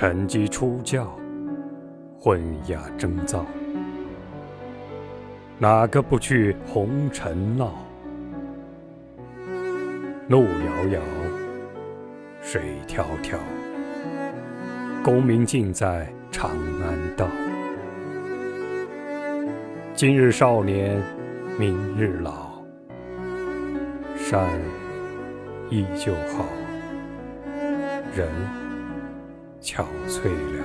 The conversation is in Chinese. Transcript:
沉积出教，混雅争造，哪个不去红尘闹？路遥遥，水迢迢，功名尽在长安道。今日少年，明日老，山依旧好，人憔悴了。